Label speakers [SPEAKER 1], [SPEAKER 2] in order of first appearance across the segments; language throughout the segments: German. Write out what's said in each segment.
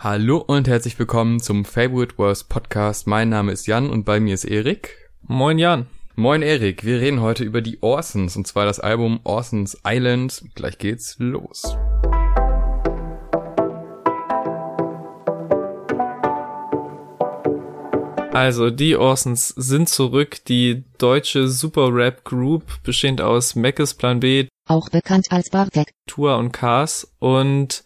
[SPEAKER 1] Hallo und herzlich willkommen zum Favorite Worst Podcast. Mein Name ist Jan und bei mir ist Erik.
[SPEAKER 2] Moin Jan.
[SPEAKER 1] Moin Erik, wir reden heute über die Orsons und zwar das Album Orsons Island. Gleich geht's los.
[SPEAKER 2] Also, die Orsons sind zurück, die deutsche Super Rap Group, bestehend aus Meckes Plan B,
[SPEAKER 3] auch bekannt als Bartek,
[SPEAKER 2] Tour und Cars und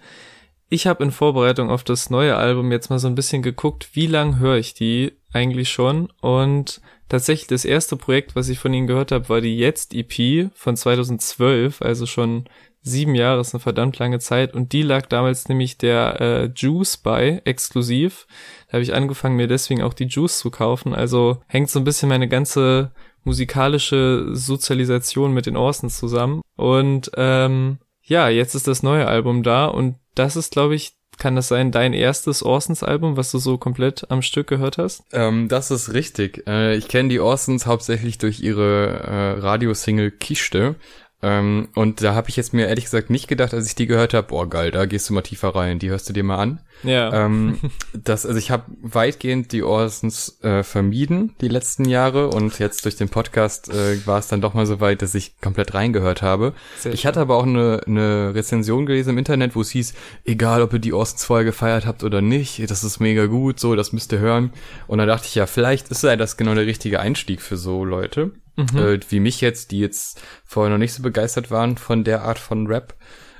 [SPEAKER 2] ich habe in Vorbereitung auf das neue Album jetzt mal so ein bisschen geguckt, wie lang höre ich die eigentlich schon und tatsächlich das erste Projekt, was ich von ihnen gehört habe, war die Jetzt EP von 2012, also schon sieben Jahre ist eine verdammt lange Zeit und die lag damals nämlich der äh, Juice bei, exklusiv. Da habe ich angefangen, mir deswegen auch die Juice zu kaufen. Also hängt so ein bisschen meine ganze musikalische Sozialisation mit den Orsons zusammen. Und ähm, ja, jetzt ist das neue Album da und das ist, glaube ich, kann das sein, dein erstes Orsons-Album, was du so komplett am Stück gehört hast?
[SPEAKER 1] Ähm, das ist richtig. Äh, ich kenne die Orsons hauptsächlich durch ihre äh, Radiosingle Kiste. Ähm, und da habe ich jetzt mir ehrlich gesagt nicht gedacht, als ich die gehört habe, boah geil, da gehst du mal tiefer rein, die hörst du dir mal an.
[SPEAKER 2] Ja.
[SPEAKER 1] Ähm, das, also ich habe weitgehend die Orsons äh, vermieden die letzten Jahre und jetzt durch den Podcast äh, war es dann doch mal so weit, dass ich komplett reingehört habe.
[SPEAKER 2] Sehr
[SPEAKER 1] ich hatte aber auch eine, eine Rezension gelesen im Internet, wo es hieß, egal ob ihr die Orsons vorher gefeiert habt oder nicht, das ist mega gut, so, das müsst ihr hören. Und da dachte ich, ja, vielleicht ist ja das genau der richtige Einstieg für so Leute
[SPEAKER 2] Mhm.
[SPEAKER 1] äh, wie mich jetzt, die jetzt vorher noch nicht so begeistert waren von der Art von Rap.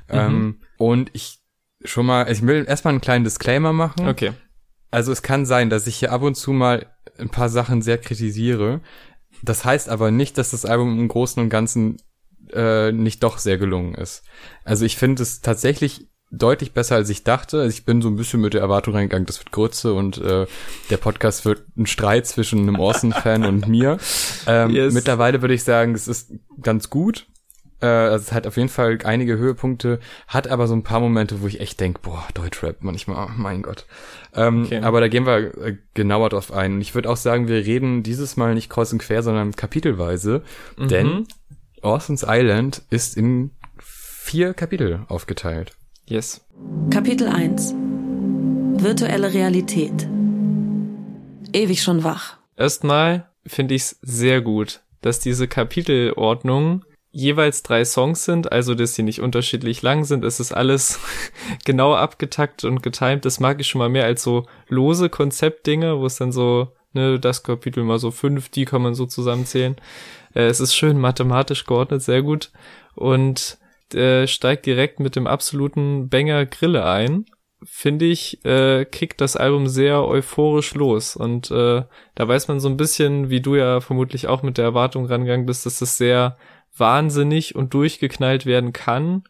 [SPEAKER 2] Mhm.
[SPEAKER 1] Ähm, und ich schon mal, ich will erstmal einen kleinen Disclaimer machen.
[SPEAKER 2] Okay.
[SPEAKER 1] Also es kann sein, dass ich hier ab und zu mal ein paar Sachen sehr kritisiere. Das heißt aber nicht, dass das Album im Großen und Ganzen äh, nicht doch sehr gelungen ist. Also ich finde es tatsächlich deutlich besser, als ich dachte. Also ich bin so ein bisschen mit der Erwartung reingegangen, das wird Grütze und äh, der Podcast wird ein Streit zwischen einem Orson-Fan und mir. Ähm,
[SPEAKER 2] Yes.
[SPEAKER 1] Mittlerweile würde ich sagen, es ist ganz gut. Äh, also es hat auf jeden Fall einige Höhepunkte, hat aber so ein paar Momente, wo ich echt denk, boah, Deutschrap manchmal, oh mein Gott. Ähm,
[SPEAKER 2] Okay.
[SPEAKER 1] Aber da gehen wir äh, genauer drauf ein. Und ich würde auch sagen, wir reden dieses Mal nicht kreuz und quer, sondern kapitelweise,
[SPEAKER 2] Mhm.
[SPEAKER 1] denn Orson's Island ist in vier Kapitel aufgeteilt.
[SPEAKER 2] Yes.
[SPEAKER 4] Kapitel 1 Virtuelle Realität Ewig schon wach.
[SPEAKER 2] Erstmal finde ich es sehr gut, dass diese Kapitelordnung jeweils drei Songs sind, also dass sie nicht unterschiedlich lang sind. Es ist alles genau abgetaktet und getimt. Das mag ich schon mal mehr als so lose Konzeptdinge, wo es dann so, ne, das Kapitel mal so fünf, die kann man so zusammenzählen. Äh, es ist schön mathematisch geordnet, sehr gut. Und äh, steigt direkt mit dem absoluten Banger Grille ein. Finde ich, äh, kickt das Album sehr euphorisch los. Und äh, da weiß man so ein bisschen, wie du ja vermutlich auch mit der Erwartung rangegangen bist, dass das sehr wahnsinnig und durchgeknallt werden kann.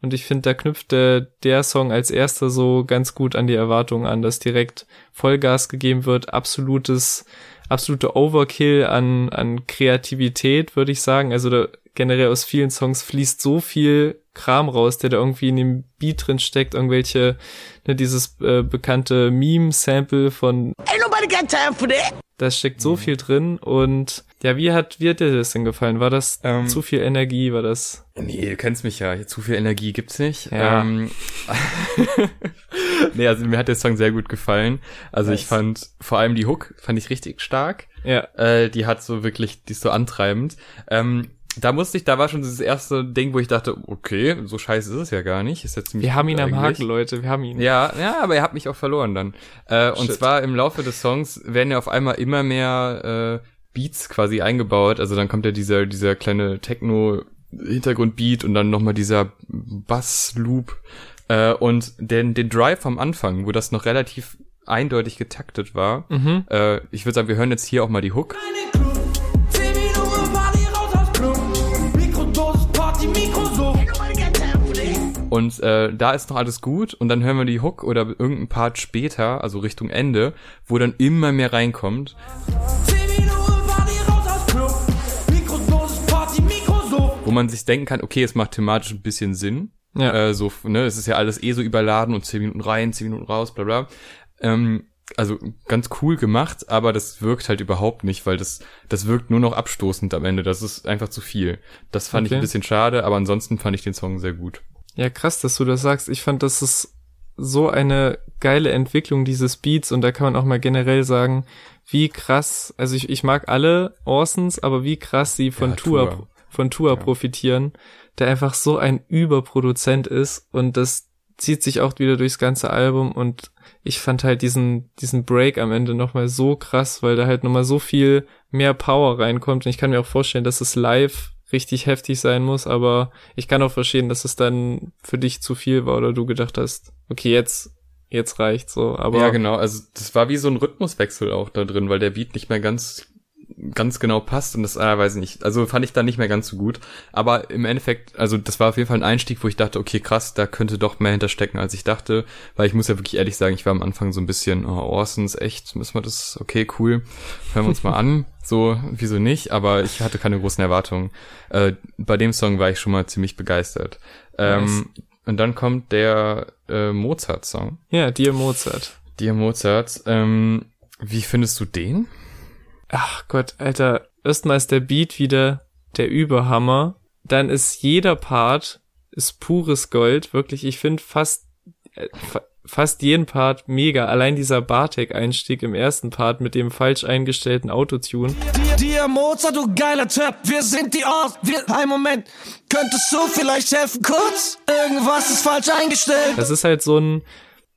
[SPEAKER 2] Und ich finde, da knüpft der, der Song als erster so ganz gut an die Erwartungen an, dass direkt Vollgas gegeben wird, absolutes, absolute Overkill an, an Kreativität, würde ich sagen. Also da, generell aus vielen Songs fließt so viel Kram raus, der da irgendwie in dem Beat drin steckt, irgendwelche, ne, dieses äh, bekannte Meme-Sample von
[SPEAKER 5] Ain't nobody got time for that.
[SPEAKER 2] da steckt so viel drin und ja, wie hat, wie hat dir das denn gefallen? War das
[SPEAKER 1] Ähm,
[SPEAKER 2] zu viel Energie? War das?
[SPEAKER 1] Nee, du kennst mich ja. Zu viel Energie gibt's nicht.
[SPEAKER 2] Ja.
[SPEAKER 1] Ähm, nee, also mir hat der Song sehr gut gefallen. Also ich
[SPEAKER 2] Nice.
[SPEAKER 1] fand vor allem die Hook fand ich richtig stark.
[SPEAKER 2] Ja,
[SPEAKER 1] Äh, die hat so wirklich, die ist so antreibend. Ähm, da musste ich, da war schon dieses erste Ding, wo ich dachte, okay, so scheiße ist es ja gar nicht. Ist ja ziemlich
[SPEAKER 2] wir haben ihn am
[SPEAKER 1] eigentlich.
[SPEAKER 2] Haken, Leute. Wir haben ihn.
[SPEAKER 1] Ja, ja, aber er hat mich auch verloren dann. Äh, und zwar im Laufe des Songs werden ja auf einmal immer mehr äh, Beats quasi eingebaut. Also dann kommt ja dieser, dieser kleine Techno-Hintergrundbeat und dann nochmal dieser Bass-Loop. Äh, und den, den Drive am Anfang, wo das noch relativ eindeutig getaktet war.
[SPEAKER 2] Mhm.
[SPEAKER 1] Äh, ich würde sagen, wir hören jetzt hier auch mal die Hook. Und äh, da ist noch alles gut und dann hören wir die Hook oder irgendein Part später, also Richtung Ende, wo dann immer mehr reinkommt. Wo man sich denken kann, okay, es macht thematisch ein bisschen Sinn.
[SPEAKER 2] Ja.
[SPEAKER 1] Äh, so, ne, es ist ja alles eh so überladen und zehn Minuten rein, zehn Minuten raus, bla bla. Ähm, also ganz cool gemacht, aber das wirkt halt überhaupt nicht, weil das, das wirkt nur noch abstoßend am Ende. Das ist einfach zu viel. Das fand ich
[SPEAKER 2] Okay.
[SPEAKER 1] ein bisschen schade, aber ansonsten fand ich den Song sehr gut.
[SPEAKER 2] Ja, krass, dass du das sagst. Ich fand, dass es so eine geile Entwicklung dieses Beats und da kann man auch mal generell sagen, wie krass, also ich, ich mag alle Orsons, aber wie krass sie von
[SPEAKER 1] Ja,
[SPEAKER 2] Tour. Von Tour
[SPEAKER 1] Ja.
[SPEAKER 2] profitieren, der einfach so ein Überproduzent ist und das zieht sich auch wieder durchs ganze Album und ich fand halt diesen, diesen Break am Ende nochmal so krass, weil da halt nochmal so viel mehr Power reinkommt und ich kann mir auch vorstellen, dass es live richtig heftig sein muss, aber ich kann auch verstehen, dass es dann für dich zu viel war oder du gedacht hast, okay, jetzt, jetzt reicht so, aber
[SPEAKER 1] ja, genau. Also das war wie so ein Rhythmuswechsel auch da drin, weil der Beat nicht mehr ganz ganz genau passt und das äh, weiß ich nicht. Also fand ich dann nicht mehr ganz so gut. Aber im Endeffekt, also das war auf jeden Fall ein Einstieg, wo ich dachte, okay, krass, da könnte doch mehr hinterstecken, als ich dachte. Weil ich muss ja wirklich ehrlich sagen, ich war am Anfang so ein bisschen, oh, Orsons, echt, müssen wir das, okay, cool, hören wir uns mal an. So, wieso nicht? Aber ich hatte keine großen Erwartungen. Äh, bei dem Song war ich schon mal ziemlich begeistert. Ähm, Und dann kommt der äh, Mozart-Song.
[SPEAKER 2] ja, dir Mozart.
[SPEAKER 1] Dir Mozart. Ähm, wie findest du den?
[SPEAKER 2] Ach Gott, Alter, erstmal ist der Beat wieder der Überhammer, dann ist jeder Part ist pures Gold, wirklich, ich finde fast äh, fa fast jeden Part mega, allein dieser Bartek-Einstieg im ersten Part mit dem falsch eingestellten Autotune.
[SPEAKER 6] Dir, dir Mozart, du geiler Typ, wir sind die Ort. Wir, ein Moment, könntest du vielleicht helfen kurz? Irgendwas ist falsch eingestellt.
[SPEAKER 2] Das ist halt so ein,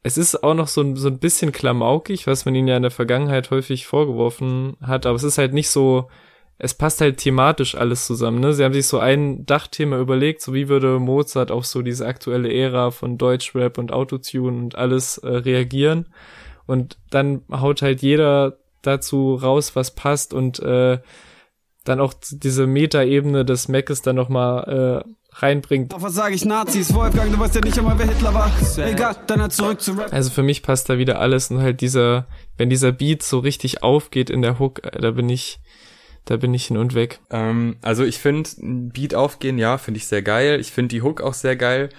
[SPEAKER 2] es ist auch noch so ein, so ein bisschen klamaukig, was man ihnen ja in der Vergangenheit häufig vorgeworfen hat, aber es ist halt nicht so, es passt halt thematisch alles zusammen, ne? Sie haben sich so ein Dachthema überlegt, so wie würde Mozart auf so diese aktuelle Ära von Deutschrap und Autotune und alles äh, reagieren. Und dann haut halt jeder dazu raus, was passt und äh, dann auch diese Metaebene des Macs dann nochmal äh, reinbringt.
[SPEAKER 6] Doch was sag ich Nazis? Wolfgang, du weißt ja nicht einmal, wer Hitler war. Egal, dann halt zurück zu Rap.
[SPEAKER 2] Also für mich passt da wieder alles und halt dieser, wenn dieser Beat so richtig aufgeht in der Hook, äh, da bin ich, da bin ich hin und weg.
[SPEAKER 1] Ähm, also ich finde Beat aufgehen, ja, finde ich sehr geil. Ich finde die Hook auch sehr geil.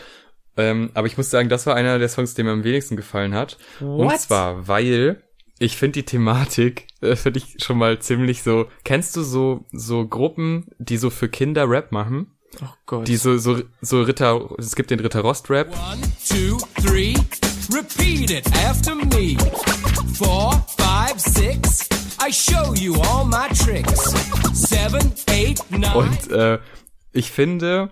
[SPEAKER 1] Ähm, aber ich muss sagen, das war einer der Songs, der mir am wenigsten gefallen hat. Und zwar, weil ich finde die Thematik, äh, finde ich schon mal ziemlich so. Kennst du so so Gruppen, die so für Kinder Rap machen?
[SPEAKER 2] Oh Gott.
[SPEAKER 1] Die so so so Ritter, es gibt den Ritter Rost Rap.
[SPEAKER 7] One, two, three. Repeat it after me. Four, five, six. I show you all my tricks. Seven, eight, nine.
[SPEAKER 1] Und äh, ich finde,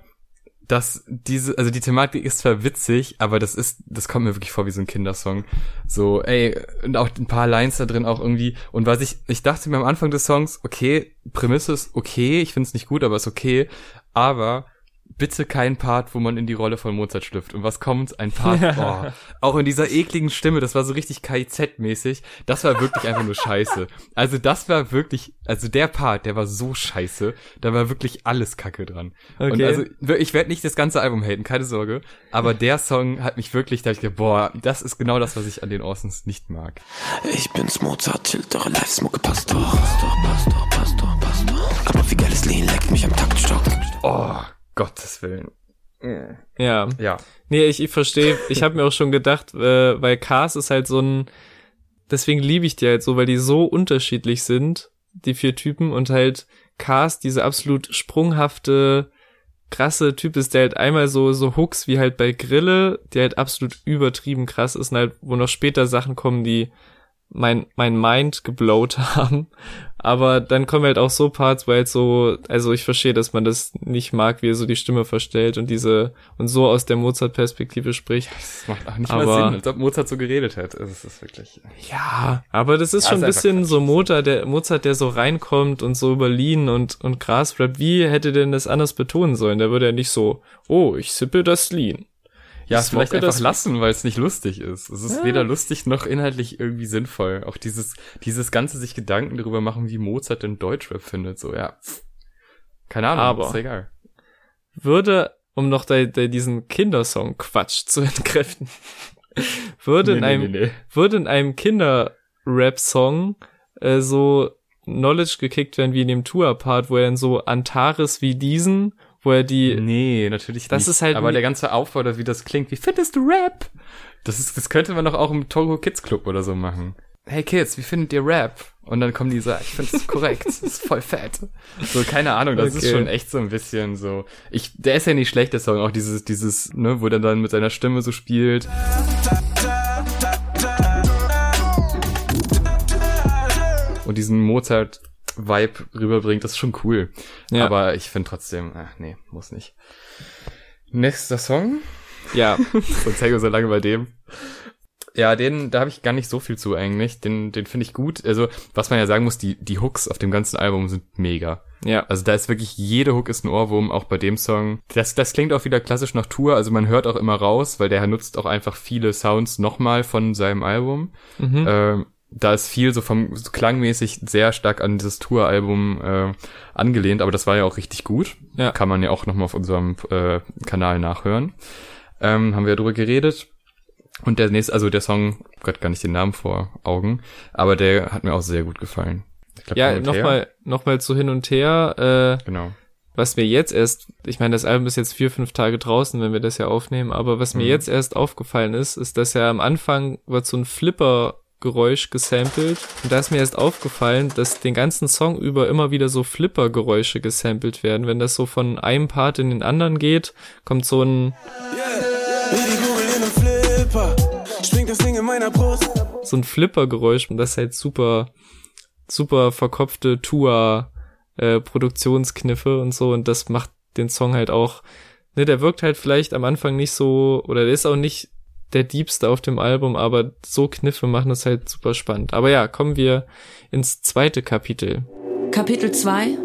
[SPEAKER 1] dass diese, also die Thematik ist zwar witzig, aber das ist, das kommt mir wirklich vor wie so ein Kindersong. So, ey, und auch ein paar Lines da drin auch irgendwie. Und was ich, ich dachte mir am Anfang des Songs, okay, Prämisse ist okay, ich finde es nicht gut, aber ist okay. Aber bitte kein Part, wo man in die Rolle von Mozart schlüpft. Und was kommt? Ein Part, boah, auch in dieser ekligen Stimme, das war so richtig KIZ-mäßig. Das war wirklich einfach nur scheiße. Also das war wirklich, also der Part, der war so scheiße. Da war wirklich alles Kacke dran. Und
[SPEAKER 2] Okay.
[SPEAKER 1] also wir- ich werde nicht das ganze Album haten, keine Sorge. Aber der Song hat mich wirklich, da ich gedacht, boah, das ist genau das, was ich an den Orsons nicht mag.
[SPEAKER 8] Ich bin's Mozart, tilt eure Live-Smucke, passt doch. Pastor, Pastor, Pastor, Pastor. Aber wie geiles Lean leckt mich am Taktstock.
[SPEAKER 1] Oh, Gottes Willen.
[SPEAKER 2] ja.
[SPEAKER 1] Ja.
[SPEAKER 2] Nee, ich, ich verstehe. Ich habe mir auch schon gedacht, äh, weil Cars ist halt so ein, deswegen liebe ich die halt so, weil die so unterschiedlich sind, die vier Typen und halt Cars diese absolut sprunghafte, krasse Typ ist, der halt einmal so, so Hooks wie halt bei Grille, die halt absolut übertrieben krass ist und halt, wo noch später Sachen kommen, die mein, mein Mind geblowt haben. Aber dann kommen halt auch so Parts, wo halt so, also ich verstehe, dass man das nicht mag, wie er so die Stimme verstellt und diese, und so aus der Mozart-Perspektive spricht.
[SPEAKER 1] Das macht auch nicht
[SPEAKER 2] Aber-
[SPEAKER 1] mal Sinn, als ob Mozart so geredet hätte. Also, es ist wirklich.
[SPEAKER 2] Ja, aber das ist
[SPEAKER 1] Ja,
[SPEAKER 2] schon ein
[SPEAKER 1] ist einfach
[SPEAKER 2] bisschen so Mozart, der Mozart, der so reinkommt und so über Lean und, und Gras rappt. Wie hätte denn das anders betonen sollen? Der würde ja nicht so, oh, ich sippe das Lean.
[SPEAKER 1] Ja,
[SPEAKER 2] Ich
[SPEAKER 1] vielleicht einfach lassen, weil es nicht lustig ist. Es ist weder lustig noch inhaltlich irgendwie sinnvoll. Auch dieses, dieses ganze sich Gedanken darüber machen, wie Mozart den Deutschrap findet. So, ja. Keine Ahnung,
[SPEAKER 2] Aber-
[SPEAKER 1] ist egal.
[SPEAKER 2] Würde, um noch da, da diesen Kindersong-Quatsch zu entkräften, würde in einem,
[SPEAKER 1] nee.
[SPEAKER 2] würde in einem Kinder-Rap-Song äh, so Knowledge gekickt werden wie in dem Tour-Part, wo er dann so Antares wie diesen, wo er die,
[SPEAKER 1] Nee, natürlich
[SPEAKER 2] Das
[SPEAKER 1] nicht.
[SPEAKER 2] ist halt
[SPEAKER 1] Aber der ganze Aufbau, oder wie das klingt, wie findest du Rap? Das ist, das könnte man doch auch im Togo Kids Club oder so machen. Hey Kids, wie findet ihr Rap? Und dann kommen die so, ich finde es korrekt, das ist voll fett. So, keine Ahnung, das ist
[SPEAKER 2] Okay.
[SPEAKER 1] schon echt so ein bisschen so. Ich, der ist ja nicht schlecht, der Song, auch dieses, dieses, ne, wo der dann mit seiner Stimme so spielt. Und diesen Mozart-Vibe rüberbringt, das ist schon cool.
[SPEAKER 2] Ja.
[SPEAKER 1] Aber ich finde trotzdem, ach nee, muss nicht. Nächster Song.
[SPEAKER 2] Ja,
[SPEAKER 1] Sonst hängen wir so lange bei dem. Ja, den, da habe ich gar nicht so viel zu eigentlich. Den, den finde ich gut. Also, was man ja sagen muss, die, die Hooks auf dem ganzen Album sind mega.
[SPEAKER 2] ja.
[SPEAKER 1] Also da ist wirklich, jede Hook ist ein Ohrwurm, auch bei dem Song. Das, das klingt auch wieder klassisch nach Tour, also man hört auch immer raus, weil der nutzt auch einfach viele Sounds nochmal von seinem Album.
[SPEAKER 2] Mhm.
[SPEAKER 1] Ähm, da ist viel so vom so klangmäßig sehr stark an dieses Tour-Album äh, angelehnt, aber das war ja auch richtig gut.
[SPEAKER 2] Ja.
[SPEAKER 1] Kann man ja auch nochmal auf unserem äh, Kanal nachhören. Ähm, haben wir drüber geredet. Und der nächste, also der Song, Gott, gar nicht den Namen vor Augen, aber der hat mir auch sehr gut gefallen. Ich glaub,
[SPEAKER 2] Ja, nochmal noch mal zu hin und her. Äh,
[SPEAKER 1] Genau.
[SPEAKER 2] was mir jetzt erst, ich meine, das Album ist jetzt vier, fünf Tage draußen, wenn wir das ja aufnehmen, aber was mir
[SPEAKER 1] Mhm.
[SPEAKER 2] jetzt erst aufgefallen ist, ist, dass ja am Anfang wird so ein Flipper-Geräusch gesampelt. Und da ist mir erst aufgefallen, dass den ganzen Song über immer wieder so Flipper-Geräusche gesampelt werden. Wenn das so von einem Part in den anderen geht, kommt so ein,
[SPEAKER 9] Brust.
[SPEAKER 2] so ein Flipper-Geräusch und das ist halt super, super verkopfte Tour äh, Produktionskniffe und so und das macht den Song halt auch, ne, der wirkt halt vielleicht am Anfang nicht so, oder der ist auch nicht der diebste auf dem Album, aber so Kniffe machen es halt super spannend. Aber ja, kommen wir ins zweite Kapitel.
[SPEAKER 4] Kapitel 2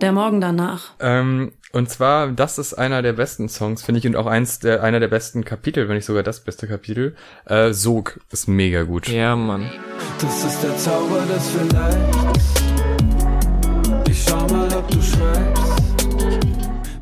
[SPEAKER 4] Der Morgen danach.
[SPEAKER 1] Ähm, und zwar, das ist einer der besten Songs, finde ich, und auch eins der, einer der besten Kapitel, wenn nicht sogar das beste Kapitel. Äh, Sog ist mega gut.
[SPEAKER 2] Ja, Mann.
[SPEAKER 9] Das ist der Zauber des Vielleicht. Ich schau mal, ob du schreibst.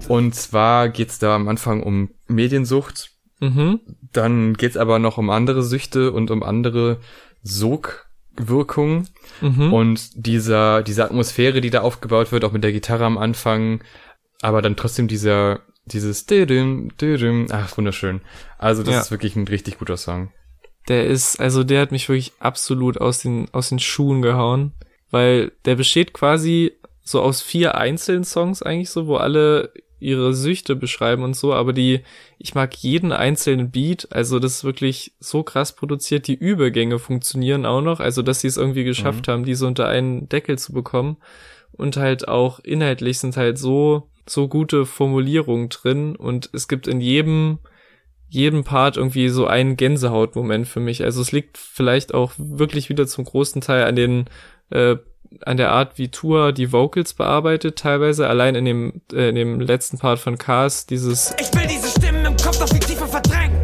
[SPEAKER 1] Und zwar geht's da am Anfang um Mediensucht,
[SPEAKER 2] Mhm.
[SPEAKER 1] dann geht's aber noch um andere Süchte und um andere Sogwirkungen.
[SPEAKER 2] Mhm.
[SPEAKER 1] Und dieser, diese Atmosphäre, die da aufgebaut wird, auch mit der Gitarre am Anfang, aber dann trotzdem dieser, dieses Didim, Didim, ach, wunderschön. Also das
[SPEAKER 2] Ja.
[SPEAKER 1] ist wirklich ein richtig guter Song.
[SPEAKER 2] Der ist, also der hat mich wirklich absolut aus den, aus den Schuhen gehauen, weil der besteht quasi so aus vier einzelnen Songs eigentlich so, wo alle ihre Süchte beschreiben und so, aber die, ich mag jeden einzelnen Beat, also das ist wirklich so krass produziert, die Übergänge funktionieren auch noch, also dass sie es irgendwie geschafft haben, diese unter einen Deckel zu bekommen und halt auch inhaltlich sind halt so, so gute Formulierungen drin und es gibt in jedem, jedem Part irgendwie so einen Gänsehautmoment für mich. Also es liegt vielleicht auch wirklich wieder zum großen Teil an den äh, an der Art, wie Tour die Vocals bearbeitet, teilweise allein in dem äh, in dem letzten Part von Cars dieses
[SPEAKER 6] Ich will diese Stimmen im Kopf noch viel tiefer verdrängen.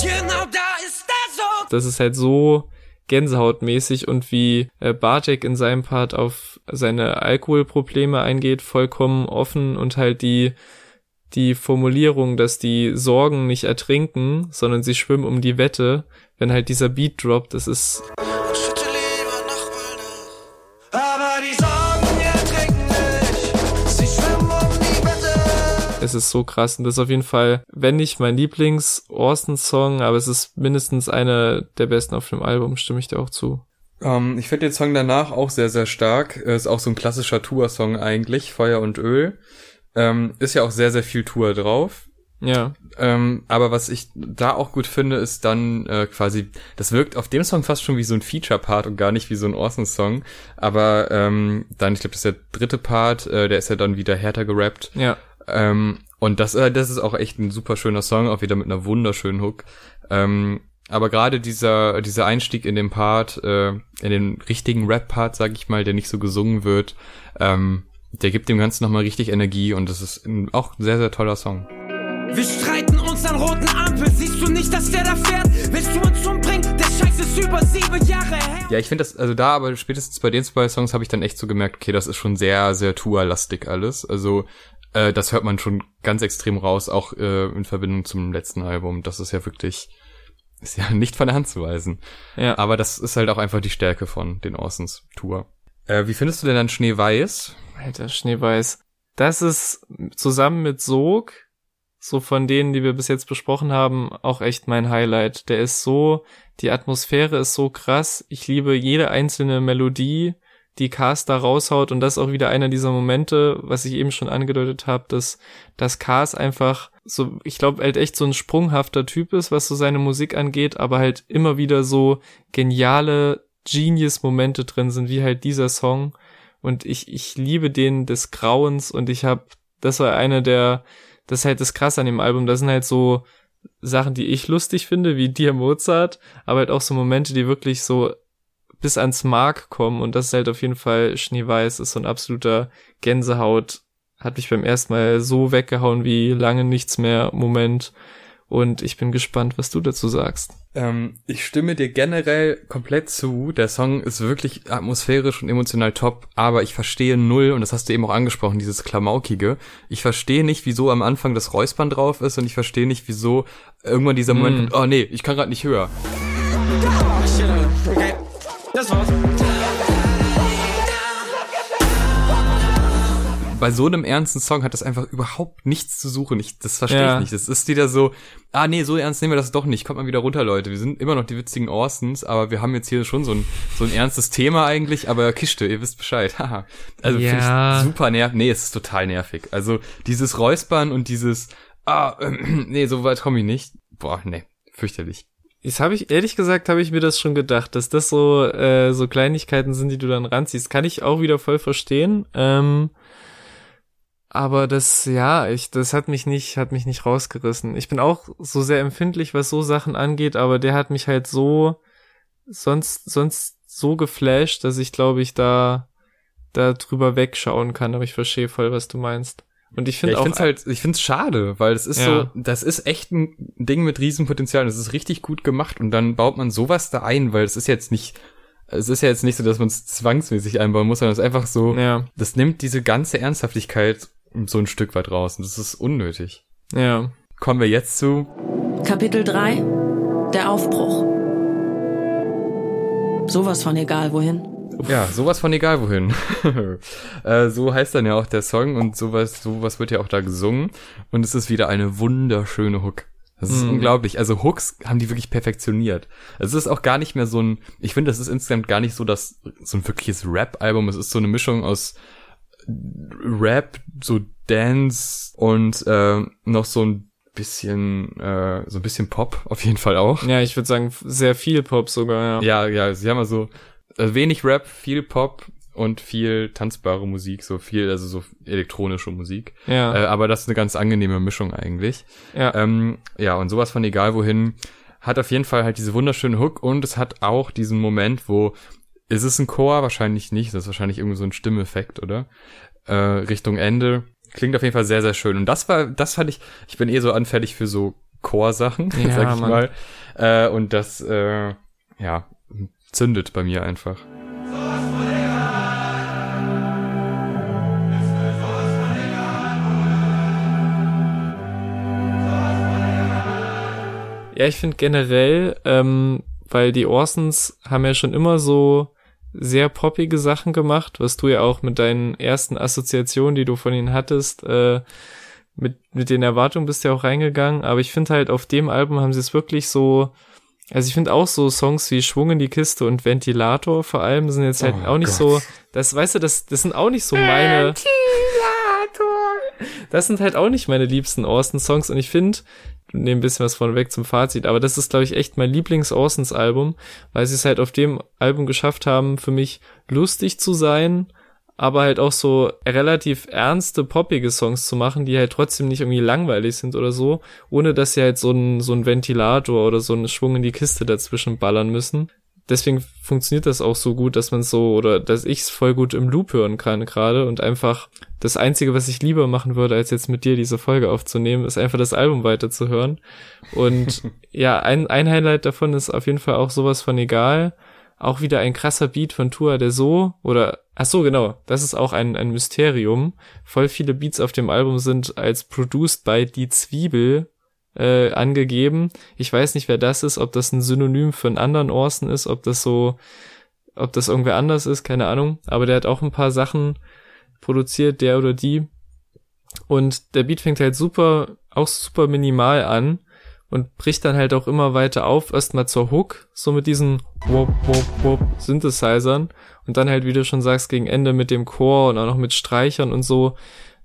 [SPEAKER 6] Genau da ist der Sog.
[SPEAKER 2] das ist halt so gänsehautmäßig und wie äh, Bartek in seinem Part auf seine Alkoholprobleme eingeht, vollkommen offen und halt die die Formulierung, dass die Sorgen nicht ertrinken, sondern sie schwimmen um die Wette, wenn halt dieser Beat droppt, das ist es ist so krass und das ist auf jeden Fall, wenn nicht mein Lieblings-Orson-Song, aber es ist mindestens einer der besten auf dem Album, stimme ich dir auch zu.
[SPEAKER 1] Ähm, ich finde den Song danach auch sehr, sehr stark. Ist auch so ein klassischer Tour-Song eigentlich, Feuer und Öl. Ähm, ist ja auch sehr, sehr viel Tour drauf.
[SPEAKER 2] Ja,
[SPEAKER 1] Ähm, aber was ich da auch gut finde, ist dann äh, quasi, das wirkt auf dem Song fast schon wie so ein Feature-Part und gar nicht wie so ein Orson-Song. Aber ähm, dann, ich glaube, das ist der dritte Part, äh, der ist ja dann wieder härter gerappt.
[SPEAKER 2] ja,
[SPEAKER 1] Ähm, und das, äh, das ist auch echt ein super schöner Song, auch wieder mit einer wunderschönen Hook. Ähm, aber gerade dieser, dieser Einstieg in den Part, äh, in den richtigen Rap-Part, sag ich mal, der nicht so gesungen wird, ähm, der gibt dem Ganzen nochmal richtig Energie und das ist ein, auch ein sehr, sehr toller Song.
[SPEAKER 6] Wir streiten uns an roten Ampeln. Siehst du nicht, dass der da fährt? Willst du uns umbringen? Der Scheiß ist über sieben Jahre her.
[SPEAKER 1] Ja, ich finde das, also da, aber spätestens bei den zwei Songs habe ich dann echt so gemerkt, okay, das ist schon sehr, sehr Tour-lastig alles. Also, äh, das hört man schon ganz extrem raus, auch äh, in Verbindung zum letzten Album. Das ist ja wirklich, ist ja nicht von der Hand zu weisen.
[SPEAKER 2] ja.
[SPEAKER 1] Aber das ist halt auch einfach die Stärke von den Orsons Tour. Äh, wie findest du denn dann Schneeweiß?
[SPEAKER 2] Alter, Schneeweiß. Das ist zusammen mit Sog, so von denen, die wir bis jetzt besprochen haben, auch echt mein Highlight. Der ist so, die Atmosphäre ist so krass. Ich liebe jede einzelne Melodie die Cast da raushaut. Und das ist auch wieder einer dieser Momente, was ich eben schon angedeutet habe, dass das Cast einfach so, ich glaube, halt echt so ein sprunghafter Typ ist, was so seine Musik angeht, aber halt immer wieder so geniale Genius-Momente drin sind, wie halt dieser Song. Und ich, ich liebe den des Grauens. Und ich habe, das war einer der, das ist halt das krass an dem Album, da sind halt so Sachen, die ich lustig finde, wie Dir Mozart, aber halt auch so Momente, die wirklich so bis ans Mark kommen und das ist halt auf jeden Fall Schneeweiß, ist so ein absoluter Gänsehaut, hat mich beim ersten Mal so weggehauen wie lange nichts mehr Moment und ich bin gespannt, was du dazu sagst.
[SPEAKER 1] Ähm, ich stimme dir generell komplett zu. Der Song ist wirklich atmosphärisch und emotional top, aber ich verstehe null, und das hast du eben auch angesprochen, dieses Klamaukige. Ich verstehe nicht, wieso am Anfang das Räuspern drauf ist und ich verstehe nicht, wieso irgendwann dieser Moment,
[SPEAKER 2] Mm.
[SPEAKER 1] oh nee, ich kann gerade nicht höher.
[SPEAKER 6] Das war's.
[SPEAKER 1] Bei so einem ernsten Song hat das einfach überhaupt nichts zu suchen. Ich, das verstehe
[SPEAKER 2] Ja.
[SPEAKER 1] ich nicht. Das ist wieder so, ah nee, so ernst nehmen wir das doch nicht. Kommt mal wieder runter, Leute. Wir sind immer noch die witzigen Orsons, aber wir haben jetzt hier schon so ein, so ein ernstes Thema eigentlich, aber Kiste, ihr wisst Bescheid. Also finde
[SPEAKER 2] Ja.
[SPEAKER 1] ich super nervig. Nee, es ist total nervig. Also dieses Räuspern und dieses, ah, ähm, nee, so weit komme ich nicht. Boah, nee, fürchterlich.
[SPEAKER 2] Jetzt habe ich, ehrlich gesagt, habe ich mir das schon gedacht, dass das so, äh, so Kleinigkeiten sind, die du dann ranziehst. Kann ich auch wieder voll verstehen. Ähm, aber das, ja, ich, das hat mich nicht, hat mich nicht rausgerissen. Ich bin auch so sehr empfindlich, was so Sachen angeht, aber der hat mich halt so, sonst, sonst so geflasht, dass ich glaube ich da, da drüber wegschauen kann, aber ich verstehe voll, was du meinst. Und ich
[SPEAKER 1] Ja,
[SPEAKER 2] finde
[SPEAKER 1] ich
[SPEAKER 2] auch,
[SPEAKER 1] finde es halt, ich finde es schade, weil es ist
[SPEAKER 2] Ja.
[SPEAKER 1] so, das ist echt ein Ding mit Riesenpotenzial. Das ist richtig gut gemacht und dann baut man sowas da ein, weil es ist jetzt nicht, es ist ja jetzt nicht so, dass man es zwangsmäßig einbauen muss, sondern es ist einfach so,
[SPEAKER 2] ja,
[SPEAKER 1] das nimmt diese ganze Ernsthaftigkeit so ein Stück weit raus und das ist unnötig.
[SPEAKER 2] ja.
[SPEAKER 1] Kommen wir jetzt zu,
[SPEAKER 4] Kapitel 3 Der Aufbruch. Sowas von egal wohin.
[SPEAKER 1] Ja, sowas von egal wohin. äh, so heißt dann ja auch der Song und sowas, sowas wird ja auch da gesungen und es ist wieder eine wunderschöne Hook. Das ist
[SPEAKER 2] Mhm.
[SPEAKER 1] unglaublich. Also Hooks haben die wirklich perfektioniert. Also es ist auch gar nicht mehr so ein, ich finde, das ist insgesamt gar nicht so das, so ein wirkliches Rap-Album. Es ist so eine Mischung aus Rap, so Dance und äh, noch so ein bisschen, äh, so ein bisschen Pop auf jeden Fall auch.
[SPEAKER 2] Ja, ich würde sagen, sehr viel Pop sogar, ja.
[SPEAKER 1] Ja, ja, sie haben also wenig Rap, viel Pop und viel tanzbare Musik, so viel, also so elektronische Musik.
[SPEAKER 2] Ja,
[SPEAKER 1] Äh, aber das ist eine ganz angenehme Mischung eigentlich.
[SPEAKER 2] ja.
[SPEAKER 1] Ähm, ja, und sowas von egal wohin hat auf jeden Fall halt diese wunderschöne Hook und es hat auch diesen Moment, wo ist es ein Chor? Wahrscheinlich nicht. Das ist wahrscheinlich irgendwie so ein Stimmeffekt, oder? Äh, Richtung Ende. Klingt auf jeden Fall sehr, sehr schön. Und das war, das fand ich, ich bin eh so anfällig für so Chorsachen,
[SPEAKER 2] Ja,
[SPEAKER 1] sag ich
[SPEAKER 2] Mann.
[SPEAKER 1] mal. Äh, und das, äh, ja, zündet bei mir einfach.
[SPEAKER 2] Ja, ich finde generell, ähm, weil die Orsons haben ja schon immer so sehr poppige Sachen gemacht, was du ja auch mit deinen ersten Assoziationen, die du von ihnen hattest, äh, mit, mit den Erwartungen bist ja auch reingegangen. Aber ich finde halt, auf dem Album haben sie es wirklich so, also ich finde auch so Songs wie Schwung in die Kiste und Ventilator vor allem sind jetzt halt
[SPEAKER 1] Oh
[SPEAKER 2] auch nicht
[SPEAKER 1] Gott.
[SPEAKER 2] so, das, weißt du, das, das sind auch nicht so meine. Das sind halt auch nicht meine liebsten Orson-Songs und ich finde, nehme ein bisschen was vorneweg zum Fazit, aber das ist, glaube ich, echt mein Lieblings-Orsons-Album, weil sie es halt auf dem Album geschafft haben, für mich lustig zu sein, aber halt auch so relativ ernste, poppige Songs zu machen, die halt trotzdem nicht irgendwie langweilig sind oder so, ohne dass sie halt so ein, so ein Ventilator oder so einen Schwung in die Kiste dazwischen ballern müssen. Deswegen funktioniert das auch so gut, dass man so oder dass ich es voll gut im Loop hören kann gerade und einfach das Einzige, was ich lieber machen würde, als jetzt mit dir diese Folge aufzunehmen, ist einfach das Album weiterzuhören. Und ja, ein, ein Highlight davon ist auf jeden Fall auch sowas von egal. Auch wieder ein krasser Beat von Tua der So oder ach so genau, das ist auch ein ein Mysterium. Voll viele Beats auf dem Album sind als produced by die Zwiebel äh, angegeben. Ich weiß nicht, wer das ist, ob das ein Synonym für einen anderen Orson ist, ob das so, ob das irgendwer anders ist, keine Ahnung. Aber der hat auch ein paar Sachen produziert, der oder die. Und der Beat fängt halt super, auch super minimal an. Und bricht dann halt auch immer weiter auf, erstmal zur Hook, so mit diesen wop, wop, wop Synthesizern und dann halt, wie du schon sagst, gegen Ende mit dem Chor und auch noch mit Streichern und so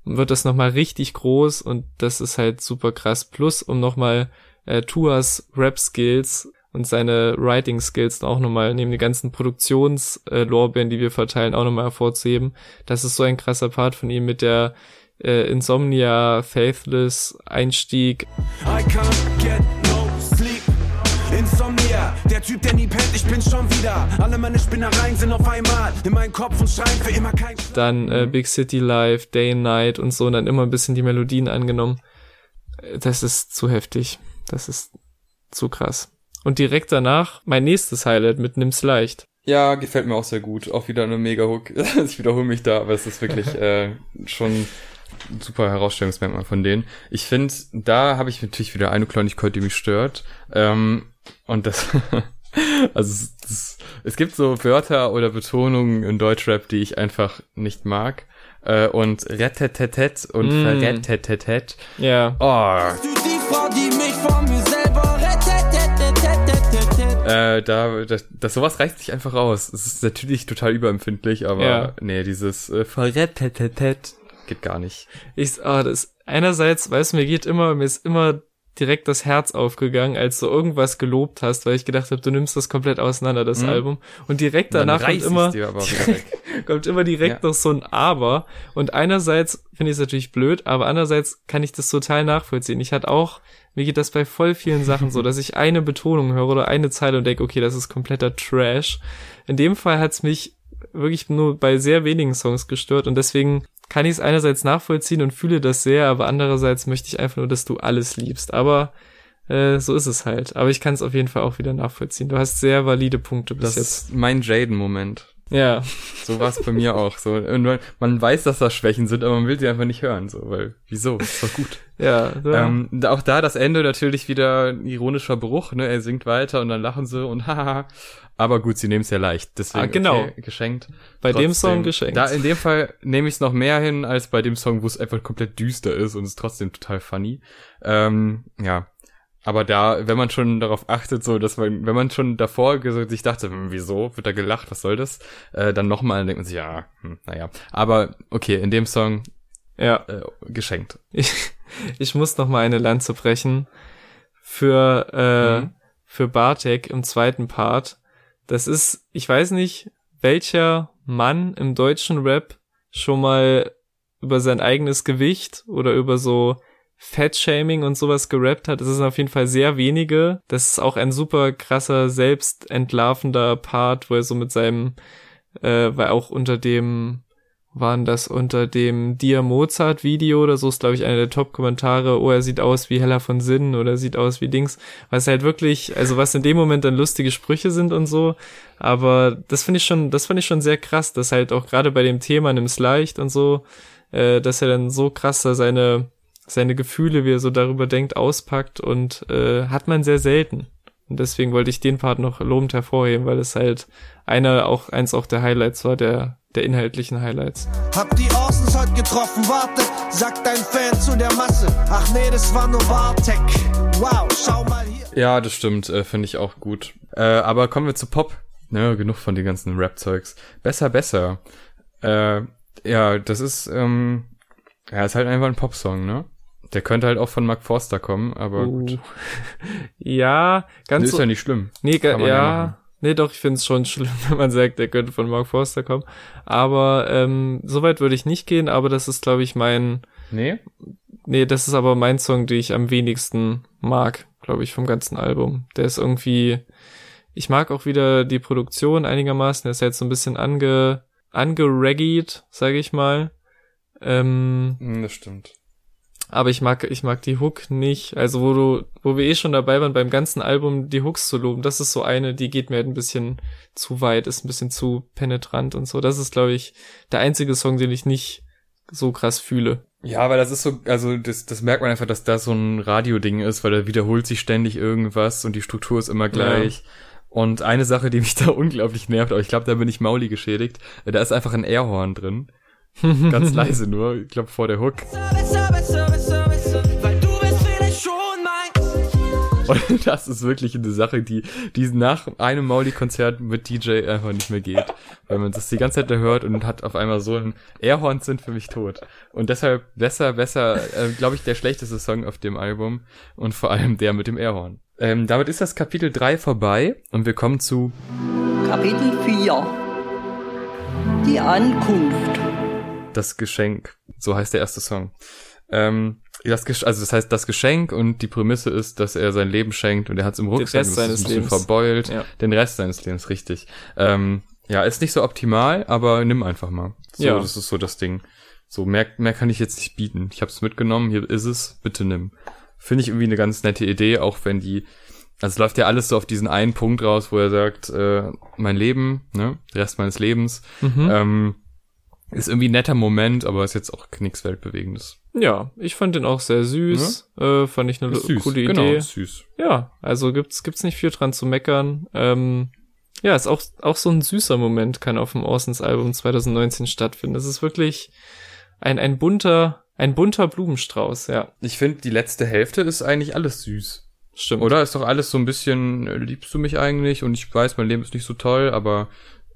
[SPEAKER 2] wird das nochmal richtig groß und das ist halt super krass. Plus, um nochmal äh, Tuas Rap-Skills und seine Writing-Skills auch nochmal neben den ganzen Produktionslorbeeren, äh, die wir verteilen, auch nochmal hervorzuheben. Das ist so ein krasser Part von ihm mit der äh, Insomnia, Faithless Einstieg. I can't get no sleep. Insomnia, der Typ, der nie pennt, ich bin schon wieder. Alle meine Spinnereien sind auf einmal in meinem Kopf und schreien für immer kein. Dann äh, Big City Life, Day and Night und so und dann immer ein bisschen die Melodien angenommen. Äh, das ist zu heftig. Das ist zu krass. Und direkt danach mein nächstes Highlight mit Nimm's leicht.
[SPEAKER 1] Ja, gefällt mir auch sehr gut. Auch wieder eine mega Hook. ich wiederhole mich da, aber es ist wirklich äh, schon super Herausstellungsmerkmal von denen. Ich finde, da habe ich natürlich wieder eine Kleinigkeit, die mich stört. Ähm, und das, also das, es gibt so Wörter oder Betonungen in Deutschrap, die ich einfach nicht mag. Äh, und rettetetet und mm. verrettetetet.
[SPEAKER 2] Ja.
[SPEAKER 1] Oh. Äh, da, das, das sowas reicht sich einfach raus. Es ist natürlich total überempfindlich, aber ja. nee, dieses äh, verrettetetet geht gar nicht.
[SPEAKER 2] Ich, ah, das einerseits, weißt du, mir geht immer, mir ist immer direkt das Herz aufgegangen, als du irgendwas gelobt hast, weil ich gedacht habe, du nimmst das komplett auseinander, das mhm. Album. Und direkt danach kommt immer, kommt immer direkt ja. noch so ein Aber. Und einerseits finde ich es natürlich blöd, aber andererseits kann ich das total nachvollziehen. Ich hatte auch, mir geht das bei voll vielen Sachen so, dass ich eine Betonung höre oder eine Zeile und denke, okay, das ist kompletter Trash. In dem Fall hat's mich wirklich nur bei sehr wenigen Songs gestört und deswegen kann ich es einerseits nachvollziehen und fühle das sehr, aber andererseits möchte ich einfach nur, dass du alles liebst. Aber äh, so ist es halt. Aber ich kann es auf jeden Fall auch wieder nachvollziehen. Du hast sehr valide Punkte bis
[SPEAKER 1] das
[SPEAKER 2] jetzt.
[SPEAKER 1] Das ist mein Jaden-Moment.
[SPEAKER 2] Ja.
[SPEAKER 1] So war es bei mir auch. So, man, man weiß, dass das Schwächen sind, aber man will sie einfach nicht hören. So, weil, wieso? Ist doch gut.
[SPEAKER 2] ja. ja.
[SPEAKER 1] Ähm, auch da das Ende natürlich wieder ein ironischer Bruch, ne? Er singt weiter und dann lachen sie und haha. Aber gut, sie nehmen es ja leicht. Deswegen
[SPEAKER 2] ah, genau.
[SPEAKER 1] Okay, geschenkt.
[SPEAKER 2] Bei Trotzdem, dem Song geschenkt.
[SPEAKER 1] Da in dem Fall nehme ich es noch mehr hin als bei dem Song, wo es einfach komplett düster ist und es ist trotzdem total funny. Ähm, ja. Aber da, wenn man schon darauf achtet, so, dass man, wenn man schon davor sich dachte, hm, wieso, wird da gelacht, was soll das? Äh, dann nochmal, dann denkt man sich, ja, hm, naja. Aber okay, in dem Song
[SPEAKER 2] ja.
[SPEAKER 1] Äh, geschenkt.
[SPEAKER 2] Ich, ich muss noch mal eine Lanze brechen für, äh, mhm. für Bartek im zweiten Part das ist, ich weiß nicht, welcher Mann im deutschen Rap schon mal über sein eigenes Gewicht oder über so Fat-Shaming und sowas gerappt hat. Das sind auf jeden Fall sehr wenige. Das ist auch ein super krasser, selbstentlarvender Part, wo er so mit seinem, äh, weil auch unter dem waren das unter dem Dia Mozart Video oder so ist glaube ich einer der Top Kommentare, oh er sieht aus wie Heller von Sinnen oder sieht aus wie Dings, was halt wirklich, also was in dem Moment dann lustige Sprüche sind und so, aber das finde ich schon, das finde ich schon sehr krass, dass halt auch gerade bei dem Thema nimm's leicht und so, äh, dass er dann so krass da seine seine Gefühle, wie er so darüber denkt, auspackt und äh, hat man sehr selten. Und deswegen wollte ich den Part noch lobend hervorheben, weil es halt einer auch eins auch der Highlights war, der der inhaltlichen Highlights.
[SPEAKER 6] Hab die Orsons heute getroffen, warte, sagt dein Fan zu der Masse. Ach nee, das war nur Bartek. Wow, schau mal hier.
[SPEAKER 1] Ja, das stimmt, äh, finde ich auch gut. Äh, aber kommen wir zu Pop. Ne, genug von den ganzen Rap-Zeugs. Besser, besser. Äh, ja, das ist, ähm, ja, ist halt einfach ein Popsong, ne? Der könnte halt auch von Mark Forster kommen, aber uh. gut.
[SPEAKER 2] ja, ganz
[SPEAKER 1] nee, ist ja nicht schlimm.
[SPEAKER 2] Nee, ja, ja Nee, doch, ich finde es schon schlimm, wenn man sagt, der könnte von Mark Forster kommen. Aber ähm, so weit würde ich nicht gehen, aber das ist, glaube ich, mein.
[SPEAKER 1] Nee?
[SPEAKER 2] Nee, das ist aber mein Song, den ich am wenigsten mag, glaube ich, vom ganzen Album. Der ist irgendwie. Ich mag auch wieder die Produktion einigermaßen. Der ist jetzt so ein bisschen ange, angereggied, sage ich mal. Ähm,
[SPEAKER 1] hm, das stimmt.
[SPEAKER 2] Aber ich mag, ich mag die Hook nicht. Also wo du, wo wir eh schon dabei waren, beim ganzen Album die Hooks zu loben, das ist so eine, die geht mir halt ein bisschen zu weit, ist ein bisschen zu penetrant und so. Das ist, glaube ich, der einzige Song, den ich nicht so krass fühle.
[SPEAKER 1] Ja, weil das ist so, also das, das merkt man einfach, dass das so ein Radio-Ding ist, weil da wiederholt sich ständig irgendwas und die Struktur ist immer gleich. Ja. Und eine Sache, die mich da unglaublich nervt, aber ich glaube, da bin ich Mauli geschädigt, da ist einfach ein Airhorn drin. Ganz leise nur, ich glaube vor der Hook. Und das ist wirklich eine Sache, die, die nach einem Mauli-Konzert mit DJ einfach nicht mehr geht. Weil man das die ganze Zeit da hört und hat auf einmal so ein Airhorns sind für mich tot. Und deshalb besser, besser, äh, glaube ich, der schlechteste Song auf dem Album und vor allem der mit dem Airhorn. Ähm, damit ist das Kapitel 3 vorbei und wir kommen zu
[SPEAKER 10] Kapitel 4 Die Ankunft
[SPEAKER 1] Das Geschenk. So heißt der erste Song. Ähm, das also das heißt das Geschenk und die Prämisse ist, dass er sein Leben schenkt und er hat es im Rucksack ein bisschen
[SPEAKER 2] Lebens.
[SPEAKER 1] verbeult.
[SPEAKER 2] Ja.
[SPEAKER 1] Den Rest seines Lebens, richtig. Ähm, ja, ist nicht so optimal, aber nimm einfach mal. So,
[SPEAKER 2] Ja.
[SPEAKER 1] das ist so das Ding. So, mehr, mehr kann ich jetzt nicht bieten. Ich habe es mitgenommen, hier ist es, bitte nimm. Finde ich irgendwie eine ganz nette Idee, auch wenn die, also es läuft ja alles so auf diesen einen Punkt raus, wo er sagt, äh, mein Leben, ne, Rest meines Lebens,
[SPEAKER 2] Mhm.
[SPEAKER 1] ähm, ist irgendwie ein netter Moment, aber ist jetzt auch nichts Weltbewegendes.
[SPEAKER 2] Ja, ich fand den auch sehr süß. Äh, fand ich eine
[SPEAKER 1] süß,
[SPEAKER 2] coole
[SPEAKER 1] genau,
[SPEAKER 2] Idee.
[SPEAKER 1] ist süß.
[SPEAKER 2] Ja, also gibt's gibt's nicht viel dran zu meckern. Ähm, ja, ist auch auch so ein süßer Moment kann auf dem Orsons Album 2019 stattfinden. Das ist wirklich ein ein bunter ein bunter Blumenstrauß. Ja,
[SPEAKER 1] Ich finde, die letzte Hälfte ist eigentlich alles süß.
[SPEAKER 2] stimmt.
[SPEAKER 1] Oder ist doch alles so ein bisschen, äh, liebst du mich eigentlich? Und ich weiß, mein Leben ist nicht so toll, aber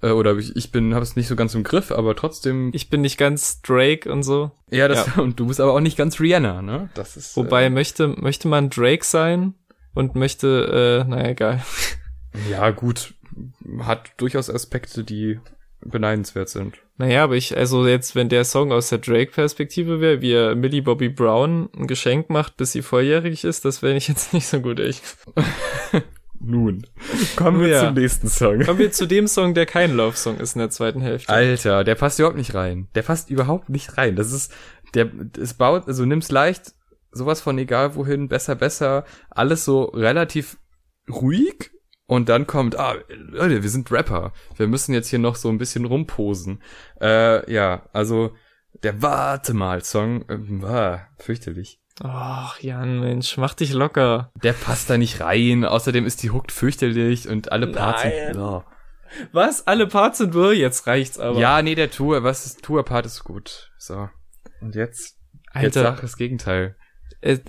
[SPEAKER 1] äh, oder ich, ich bin, habe es nicht so ganz im Griff, aber trotzdem.
[SPEAKER 2] Ich bin nicht ganz Drake und so.
[SPEAKER 1] ja, das und du bist aber auch nicht ganz Rihanna, ne? Das ist.
[SPEAKER 2] Wobei
[SPEAKER 1] äh,
[SPEAKER 2] möchte möchte man Drake sein und möchte, äh, naja, egal.
[SPEAKER 1] ja gut, hat durchaus Aspekte, die beneidenswert sind.
[SPEAKER 2] Naja, aber ich, also jetzt, wenn der Song aus der Drake-Perspektive wäre, wie er Millie Bobby Brown ein Geschenk macht, bis sie volljährig ist, das wäre ich jetzt nicht so gut, echt.
[SPEAKER 1] Nun, kommen wir
[SPEAKER 2] Ja.
[SPEAKER 1] zum nächsten Song.
[SPEAKER 2] Kommen wir zu dem Song, der kein Love-Song ist in der zweiten Hälfte.
[SPEAKER 1] Alter, der passt überhaupt nicht rein. Der passt überhaupt nicht rein. Das ist, der, es baut, also nimm's leicht, sowas von egal wohin, besser, besser, alles so relativ ruhig. Und dann kommt, ah, Leute, wir sind Rapper. Wir müssen jetzt hier noch so ein bisschen rumposen. Äh, ja, also, der Warte mal Song, ähm, war fürchterlich.
[SPEAKER 2] Ach, Jan, Mensch, mach dich locker.
[SPEAKER 1] Der passt da nicht rein. Außerdem ist die Hooked fürchterlich und alle Parts
[SPEAKER 2] Nein.
[SPEAKER 1] sind, oh.
[SPEAKER 2] Was? Alle Parts sind wirr? Jetzt reicht's aber.
[SPEAKER 1] Ja, nee, der Tour, was ist, Tour-Part ist gut. So. Und jetzt? Jetzt
[SPEAKER 2] Alter,
[SPEAKER 1] sag das Gegenteil.
[SPEAKER 2] äh,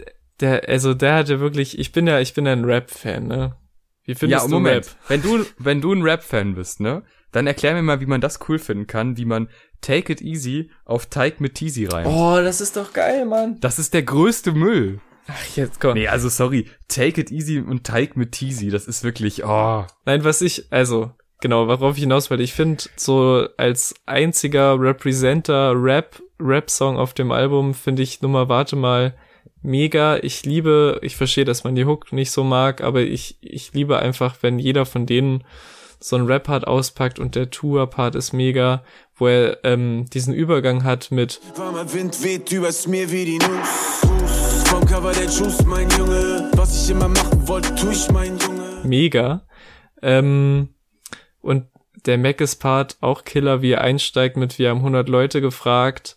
[SPEAKER 2] der, also der hatte wirklich, ich bin ja, ich bin ja ein Rap-Fan, ne? Wie findest
[SPEAKER 1] ja,
[SPEAKER 2] du
[SPEAKER 1] Moment.
[SPEAKER 2] Rap?
[SPEAKER 1] Wenn du, wenn du ein Rap-Fan bist, ne? Dann erklär mir mal, wie man das cool finden kann, wie man Take It Easy auf Teig mit Teasy reimt.
[SPEAKER 2] Oh, das ist doch geil, Mann.
[SPEAKER 1] Das ist der größte Müll.
[SPEAKER 2] Ach, jetzt komm.
[SPEAKER 1] Nee, also sorry. Take It Easy und Teig mit Teasy, das ist wirklich, oh.
[SPEAKER 2] Nein, was ich, also, genau, worauf ich hinaus wollte, ich finde, so als einziger Representer Rap, Rap-Song auf dem Album, finde ich Nummer Warte mal mega. Ich liebe, ich verstehe, dass man die Hook nicht so mag, aber ich, ich liebe einfach, wenn jeder von denen so einen Rap-Part auspackt und der Tour-Part ist mega, wo er ähm, diesen Übergang hat mit
[SPEAKER 9] Warmer Wind weht übers Meer wie die Nuss. Vom Cover der Juice, mein Junge. Was ich immer machen wollte, tu ich, mein Junge.
[SPEAKER 2] mega. Ähm, und der Mackes-Part auch Killer, wie er einsteigt mit Wir haben 100 Leute gefragt.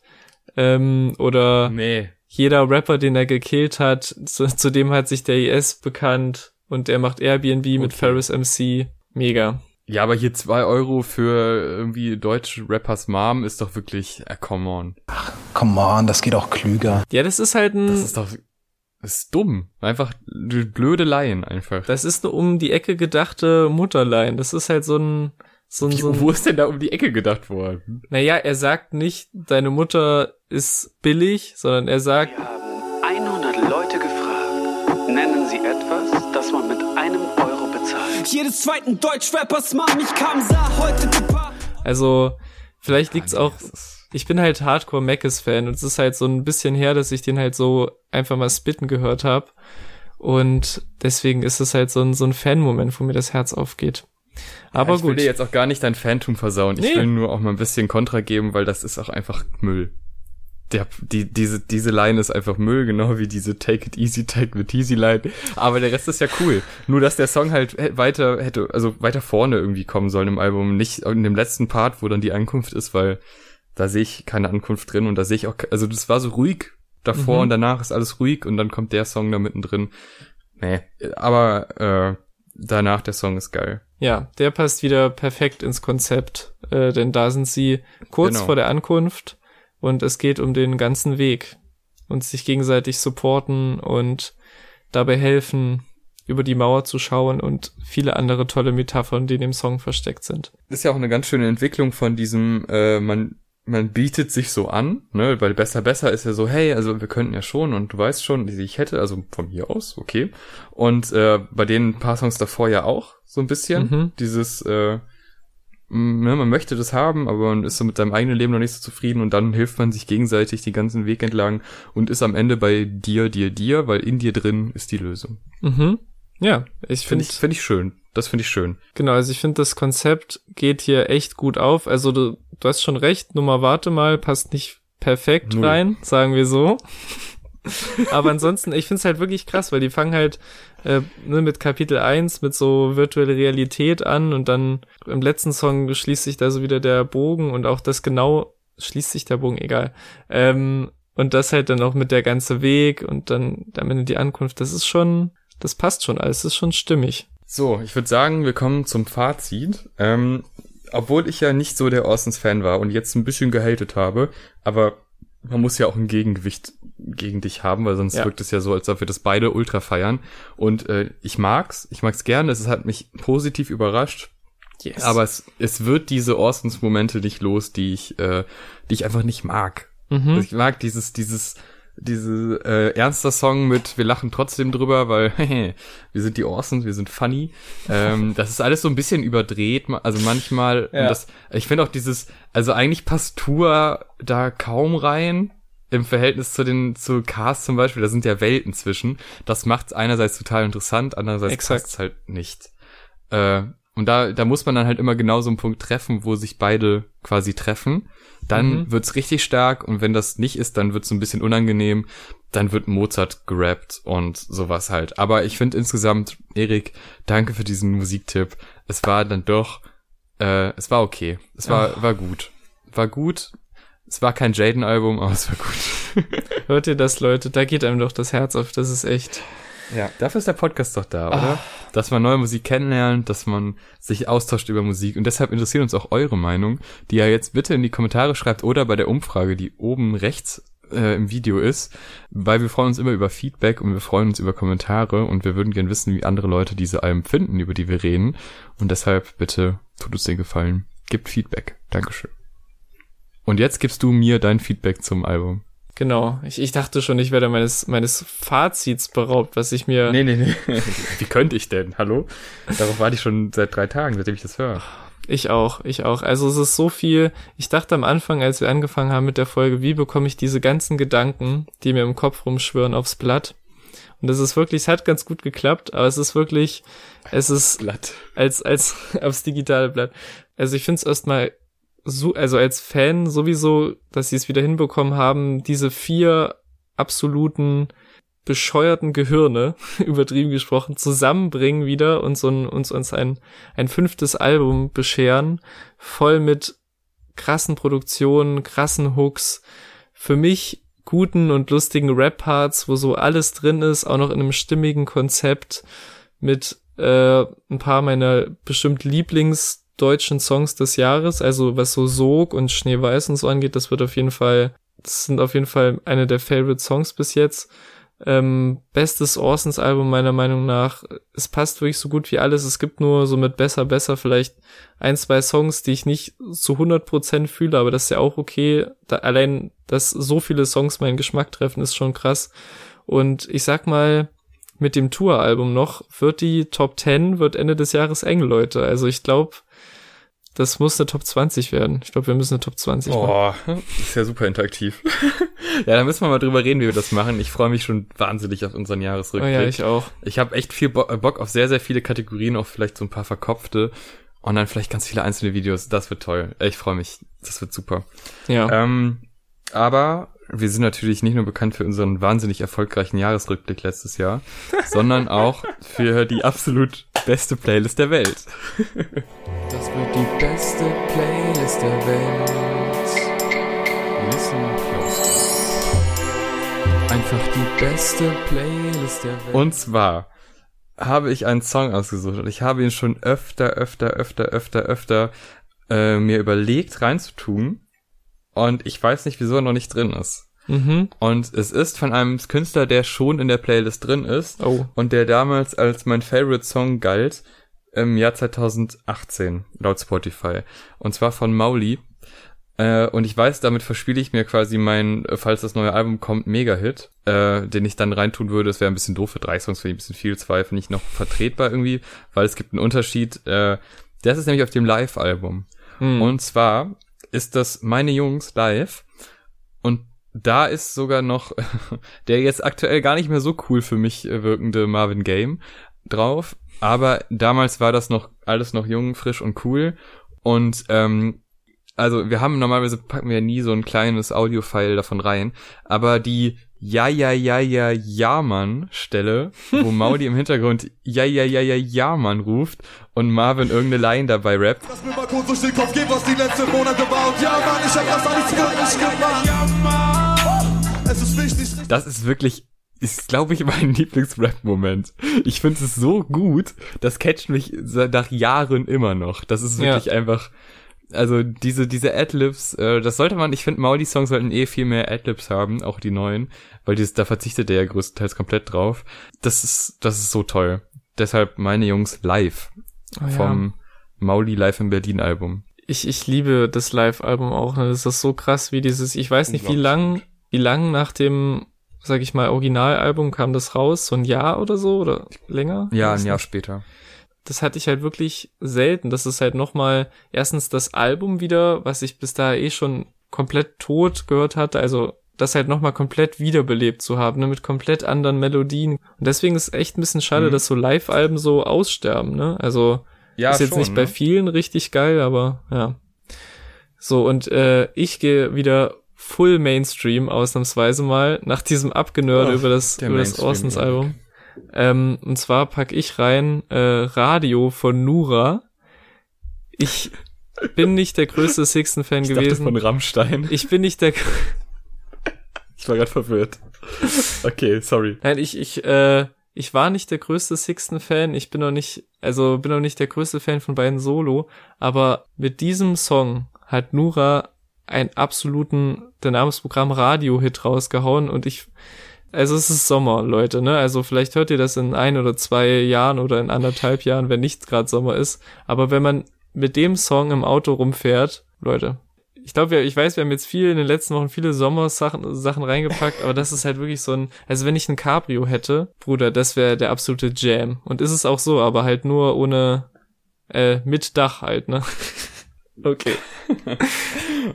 [SPEAKER 2] Ähm, oder
[SPEAKER 1] Nee.
[SPEAKER 2] jeder Rapper, den er gekillt hat, zu, zu dem hat sich der IS bekannt und er macht Airbnb mit
[SPEAKER 1] Okay.
[SPEAKER 2] Ferris MC. Mega.
[SPEAKER 1] Ja, aber hier zwei Euro für irgendwie deutsche Rappers Mom ist doch wirklich, äh, come on.
[SPEAKER 11] Come on, das geht auch klüger.
[SPEAKER 2] Ja, das ist halt ein,
[SPEAKER 1] Das ist doch, das ist dumm. Einfach blöde Laien einfach.
[SPEAKER 2] das ist eine um die Ecke gedachte Mutterlein. Das ist halt so ein, so ein,
[SPEAKER 1] Wie,
[SPEAKER 2] so ein
[SPEAKER 1] wo ist denn da um die Ecke gedacht worden?
[SPEAKER 2] naja, er sagt nicht, deine Mutter ist billig, sondern er sagt,
[SPEAKER 12] Wir haben 100 Leute gefragt. Nennen Sie etwas,
[SPEAKER 6] Jedes zweiten Deutschrappers Mom, ich kam, sah heute.
[SPEAKER 2] Also, vielleicht liegt's auch,
[SPEAKER 1] Das ist-
[SPEAKER 2] ich bin halt Hardcore Mackes-Fan und es ist halt so ein bisschen her, dass ich den halt so einfach mal spitten gehört habe. Und deswegen ist es halt so ein, so ein Fan-Moment, wo mir das Herz aufgeht. Aber
[SPEAKER 1] ja, ich will
[SPEAKER 2] gut.
[SPEAKER 1] dir jetzt auch gar nicht dein Phantom versauen. Ich
[SPEAKER 2] Nee.
[SPEAKER 1] will nur auch mal ein bisschen Kontra geben, weil das ist auch einfach Müll. Der, die, diese, diese Line ist einfach Müll, genau wie diese Take It Easy, Take It Easy Line. Aber der Rest ist ja cool. Nur, dass der Song halt weiter hätte, also weiter vorne irgendwie kommen sollen im Album. Nicht in dem letzten Part, wo dann die Ankunft ist, weil da sehe ich keine Ankunft drin und da sehe ich auch, also das war so ruhig davor
[SPEAKER 2] Mhm.
[SPEAKER 1] und danach ist alles ruhig und dann kommt der Song da mittendrin. Nee, aber äh, danach der Song ist geil.
[SPEAKER 2] Ja, der passt wieder perfekt ins Konzept, äh, denn da sind sie kurz
[SPEAKER 1] Genau.
[SPEAKER 2] vor der Ankunft und es geht um den ganzen Weg und sich gegenseitig supporten und dabei helfen, über die Mauer zu schauen und viele andere tolle Metaphern, die in dem Song versteckt sind.
[SPEAKER 1] Das ist ja auch eine ganz schöne Entwicklung von diesem, äh, man man bietet sich so an, ne, weil besser besser ist ja so, hey, also wir könnten ja schon und du weißt schon, die ich hätte, also von mir aus, okay. Und äh, bei den paar Songs davor ja auch so ein bisschen
[SPEAKER 2] Mhm.
[SPEAKER 1] dieses, äh, ne, man möchte das haben, aber man ist so mit seinem eigenen Leben noch nicht so zufrieden und dann hilft man sich gegenseitig den ganzen Weg entlang und ist am Ende bei dir, dir, dir, weil in dir drin ist die Lösung.
[SPEAKER 2] Mhm. Ja, ich
[SPEAKER 1] Finde
[SPEAKER 2] finde,
[SPEAKER 1] ich, finde ich schön. Das finde ich schön.
[SPEAKER 2] genau, also ich finde, das Konzept geht hier echt gut auf. Also du, du hast schon recht, Nummer warte mal, passt nicht perfekt
[SPEAKER 1] Null.
[SPEAKER 2] rein, sagen wir so. Aber ansonsten, ich finde es halt wirklich krass, weil die fangen halt äh, ne, mit Kapitel 1 mit so virtuelle Realität an und dann im letzten Song schließt sich da so wieder der Bogen und auch das genau schließt sich der Bogen, egal. Ähm, und das halt dann auch mit der ganze Weg und dann am Ende die Ankunft, das ist schon, das passt schon alles, das ist schon stimmig.
[SPEAKER 1] So, ich würde sagen, wir kommen zum Fazit. Ähm, obwohl ich ja nicht so der Orsons-Fan war und jetzt ein bisschen gehatet habe, aber man muss ja auch ein Gegengewicht gegen dich haben, weil sonst
[SPEAKER 2] Ja.
[SPEAKER 1] wirkt es ja so, als ob wir das beide ultra feiern. Und äh, ich mag's, ich mag's gerne, es hat mich positiv überrascht.
[SPEAKER 2] Yes.
[SPEAKER 1] Aber es, es wird diese Orsons-Momente nicht los, die ich, äh, die ich einfach nicht mag.
[SPEAKER 2] Mhm.
[SPEAKER 1] Also ich mag dieses, dieses, diese äh, ernster Song mit wir lachen trotzdem drüber, weil wir sind die Orsons, wir sind funny. Ähm, das ist alles so ein bisschen überdreht, also manchmal.
[SPEAKER 2] Ja.
[SPEAKER 1] Das, ich finde auch dieses, also eigentlich passt Tour da kaum rein im Verhältnis zu den zu Cars zum Beispiel. Da sind ja Welten zwischen. Das macht einerseits total interessant, andererseits passt halt nicht. Äh, und da, da muss man dann halt immer genau so einen Punkt treffen, wo sich beide quasi treffen. Dann
[SPEAKER 2] Mhm.
[SPEAKER 1] wird's richtig stark und wenn das nicht ist, dann wird's so ein bisschen unangenehm. Dann wird Mozart gerappt und sowas halt. Aber ich finde insgesamt, Erik, danke für diesen Musiktipp. Es war dann doch, äh, es war okay. Es war, war gut. War gut. Es war kein Jaden-Album, aber es war gut.
[SPEAKER 2] Hört ihr das, Leute? Da geht einem doch das Herz auf. Das ist echt.
[SPEAKER 1] Ja, dafür ist der Podcast doch da, oder? Dass man neue Musik kennenlernt, dass man sich austauscht über Musik und deshalb interessiert uns auch eure Meinung, die ihr jetzt bitte in die Kommentare schreibt oder bei der Umfrage, die oben rechts äh, im Video ist, weil wir freuen uns immer über Feedback und wir freuen uns über Kommentare und wir würden gern wissen, wie andere Leute diese Alben finden, über die wir reden und deshalb bitte tut uns den Gefallen, gibt Feedback. Dankeschön. Und jetzt gibst du mir dein Feedback zum Album.
[SPEAKER 2] Genau. Ich, ich dachte schon, ich werde meines, meines Fazits beraubt, was ich mir.
[SPEAKER 1] Nee, nee, nee. Wie könnte ich denn? Hallo? Darauf warte ich schon seit drei Tagen, seitdem ich das höre.
[SPEAKER 2] Ich auch, ich auch. Also es ist so viel. Ich dachte am Anfang, als wir angefangen haben mit der Folge, wie bekomme ich diese ganzen Gedanken, die mir im Kopf rumschwirren, aufs Blatt? Und das ist wirklich, es hat ganz gut geklappt, aber es ist wirklich, es ist
[SPEAKER 1] Blatt.
[SPEAKER 2] als, als aufs digitale Blatt. Also ich finde es erstmal so, also als Fan sowieso, dass sie es wieder hinbekommen haben, diese vier absoluten bescheuerten Gehirne, übertrieben gesprochen, zusammenbringen wieder und so ein, uns, uns ein, ein fünftes Album bescheren, voll mit krassen Produktionen, krassen Hooks, für mich guten und lustigen Rap-Parts, wo so alles drin ist, auch noch in einem stimmigen Konzept mit äh, ein paar meiner bestimmt Lieblingsdeutschen Songs des Jahres, also was so Sog und Schneeweiß und so angeht, das wird auf jeden Fall, das sind auf jeden Fall eine der Favorite Songs bis jetzt. Ähm, bestes Orsons Album meiner Meinung nach. Es passt wirklich so gut wie alles. Es gibt nur so mit besser, besser vielleicht ein, zwei Songs, die ich nicht zu 100% fühle, aber das ist ja auch okay. Da, allein, dass so viele Songs meinen Geschmack treffen, ist schon krass. Und ich sag mal, mit dem Tour-Album noch, wird die Top 10, wird Ende des Jahres eng, Leute. Also ich glaube, das muss eine Top 20 werden. Ich glaube, wir müssen eine Top 20 machen.
[SPEAKER 1] Oh, ist ja super interaktiv. ja, da müssen wir mal drüber reden, wie wir das machen. Ich freue mich schon wahnsinnig auf unseren
[SPEAKER 2] Oh
[SPEAKER 1] Jahresrückblick.
[SPEAKER 2] ja, ich auch.
[SPEAKER 1] Ich habe echt viel Bo Bock auf sehr, sehr viele Kategorien, auch vielleicht so ein paar verkopfte und dann vielleicht ganz viele einzelne Videos. Das wird toll. Ich freue mich. Das wird super.
[SPEAKER 2] Ja.
[SPEAKER 1] Ähm, aber wir sind natürlich nicht nur bekannt für unseren wahnsinnig erfolgreichen Jahresrückblick letztes Jahr, sondern auch für die absolut beste Playlist der Welt.
[SPEAKER 2] Das wird die beste Playlist der Welt.
[SPEAKER 1] Listen close.
[SPEAKER 2] Einfach die beste Playlist der Welt.
[SPEAKER 1] Und zwar habe ich einen Song ausgesucht und ich habe ihn schon öfter, öfter, öfter, öfter, öfter äh, mir überlegt reinzutun. Und ich weiß nicht, wieso er noch nicht drin ist.
[SPEAKER 2] Mhm.
[SPEAKER 1] Und es ist von einem Künstler, der schon in der Playlist drin ist
[SPEAKER 2] Oh.
[SPEAKER 1] und der damals als mein Favorite Song galt im Jahr 2018 laut Spotify. Und zwar von Mauli. Äh, und ich weiß, damit verspiele ich mir quasi mein, falls das neue Album kommt, Mega-Hit, äh, den ich dann reintun würde. Das wäre ein bisschen doof für drei Songs, finde ich ein bisschen viel. Zwei finde ich noch vertretbar irgendwie, weil es gibt einen Unterschied. Äh, das ist nämlich auf dem Live-Album.
[SPEAKER 2] Hm.
[SPEAKER 1] Und zwar ist das Meine Jungs live. Und da ist sogar noch der jetzt aktuell gar nicht mehr so cool für mich äh, wirkende Marvin Game drauf. Aber damals war das noch alles noch jung, frisch und cool. Und ähm, also wir haben normalerweise packen wir nie so ein kleines Audio-File davon rein, aber die Ja ja ja ja ja Mann Stelle, wo Maudi im Hintergrund Ja ja ja ja ja Mann ruft und Marvin irgendeine Line dabei rappt.
[SPEAKER 13] Lass mir mal kurz durch den Kopf gehen, was die letzten Monate war. Ja, Mann, ich hab das alles wirklich gemacht. Ja, Mann, es ist wichtig.
[SPEAKER 1] Das ist wirklich ist, glaube ich, mein Lieblings-Rap-Moment. Ich finde es so gut, das catcht mich nach Jahren immer noch. Das ist wirklich
[SPEAKER 2] Ja.
[SPEAKER 1] einfach, also diese, diese Adlibs, äh, das sollte man, ich finde, Mauli-Songs sollten eh viel mehr Adlibs haben, auch die neuen, weil dieses, da verzichtet er ja größtenteils komplett drauf. Das ist, das ist so toll. Deshalb meine Jungs live
[SPEAKER 2] Oh ja.
[SPEAKER 1] vom Mauli Live in Berlin Album.
[SPEAKER 2] Ich, ich liebe das Live-Album auch. Ne? Das ist so krass, wie dieses, ich weiß nicht, wie lang, wie lang nach dem, sag ich mal, Originalalbum kam das raus? So ein Jahr oder so? Oder länger?
[SPEAKER 1] Ja, ein Jahr
[SPEAKER 2] nicht.
[SPEAKER 1] später.
[SPEAKER 2] Das hatte ich halt wirklich selten. Das ist halt nochmal, erstens das Album wieder, was ich bis da eh schon komplett tot gehört hatte. Also, das halt nochmal komplett wiederbelebt zu haben, ne, mit komplett anderen Melodien. Und deswegen ist es echt ein bisschen schade,
[SPEAKER 1] Mhm.
[SPEAKER 2] dass so Live-Alben so aussterben, ne? Also,
[SPEAKER 1] Ja,
[SPEAKER 2] ist jetzt
[SPEAKER 1] schon,
[SPEAKER 2] nicht bei
[SPEAKER 1] ne?
[SPEAKER 2] vielen richtig geil, aber ja. So, und äh, ich gehe wieder full Mainstream ausnahmsweise mal nach diesem Abgenörde
[SPEAKER 1] Ach,
[SPEAKER 2] über das, über das
[SPEAKER 1] Mainstream,
[SPEAKER 2] Orsons
[SPEAKER 1] ja.
[SPEAKER 2] Album. Ähm, und zwar pack ich rein äh, Radio von Nura. Ich bin nicht der größte Sixten-Fan
[SPEAKER 1] Ich dachte
[SPEAKER 2] gewesen.
[SPEAKER 1] von Rammstein.
[SPEAKER 2] ich bin nicht der
[SPEAKER 1] Ich war gerade verwirrt. Okay, sorry.
[SPEAKER 2] Nein, ich, ich, äh, ich war nicht der größte Sixten-Fan. Ich bin auch nicht, also bin auch nicht der größte Fan von beiden Solo. Aber mit diesem Song hat Nura einen absoluten, der Namensprogramm Radio-Hit rausgehauen und ich, also es ist Sommer, Leute, ne? Also vielleicht hört ihr das in ein oder zwei Jahren oder in anderthalb Jahren, wenn nicht gerade Sommer ist. Aber wenn man mit dem Song im Auto rumfährt, Leute, ich glaube, ich weiß, wir haben jetzt viel in den letzten Wochen viele Sommersachen Sachen reingepackt, aber das ist halt wirklich so ein, also wenn ich ein Cabrio hätte, Bruder, das wäre der absolute Jam. Und ist es auch so, aber halt nur ohne, äh, mit Dach halt, ne? Okay.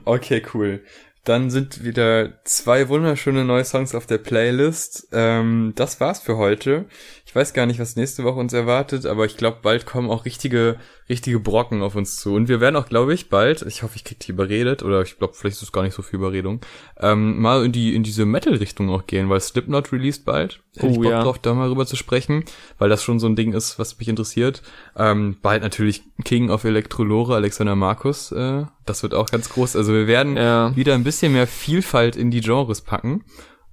[SPEAKER 1] Okay, cool. Dann sind wieder zwei wunderschöne neue Songs auf der Playlist. Ähm, das war's für heute. Ich weiß gar nicht, was nächste Woche uns erwartet, aber ich glaube, bald kommen auch richtige, richtige Brocken auf uns zu. Und wir werden auch, glaube ich, bald, ich hoffe, ich krieg die überredet, oder ich glaube, vielleicht ist es gar nicht so viel Überredung, ähm, mal in die, in diese Metal-Richtung auch gehen, weil Slipknot released bald. Hätte ich
[SPEAKER 2] Oh,
[SPEAKER 1] Bock
[SPEAKER 2] ja.
[SPEAKER 1] drauf, da mal rüber zu sprechen, weil das schon so ein Ding ist, was mich interessiert. Ähm, bald natürlich King of Electrolore, Alexander Markus, äh, das wird auch ganz groß. Also wir werden
[SPEAKER 2] Ja.
[SPEAKER 1] wieder ein bisschen mehr Vielfalt in die Genres packen.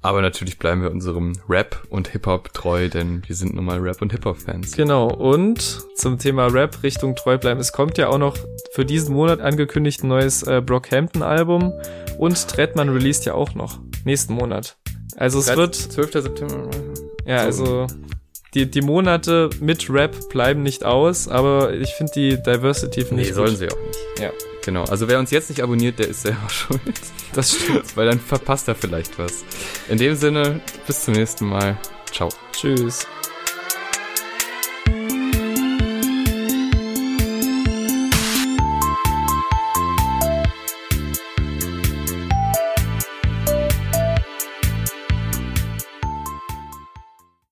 [SPEAKER 1] Aber natürlich bleiben wir unserem Rap und Hip-Hop treu, denn wir sind nun mal Rap- und Hip-Hop-Fans.
[SPEAKER 2] Genau, und zum Thema Rap Richtung treu bleiben. Es kommt ja auch noch für diesen Monat angekündigt ein neues äh, Brockhampton-Album und Trettmann released ja auch noch nächsten Monat. Also es wird
[SPEAKER 1] 12. September.
[SPEAKER 2] Ja, also die, die Monate mit Rap bleiben nicht aus, aber ich finde die Diversity finde
[SPEAKER 1] Nee,
[SPEAKER 2] ich
[SPEAKER 1] sollen
[SPEAKER 2] gut.
[SPEAKER 1] sie auch nicht.
[SPEAKER 2] Ja,
[SPEAKER 1] Genau. Also wer uns jetzt nicht abonniert, der ist selber schuld.
[SPEAKER 2] das stimmt.
[SPEAKER 1] Weil dann verpasst er vielleicht was. In dem Sinne, bis zum nächsten Mal. Ciao.
[SPEAKER 2] Tschüss.